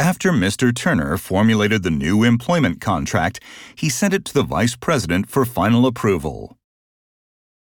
After Mr. Turner formulated the new employment contract, he sent it to the vice president for final approval.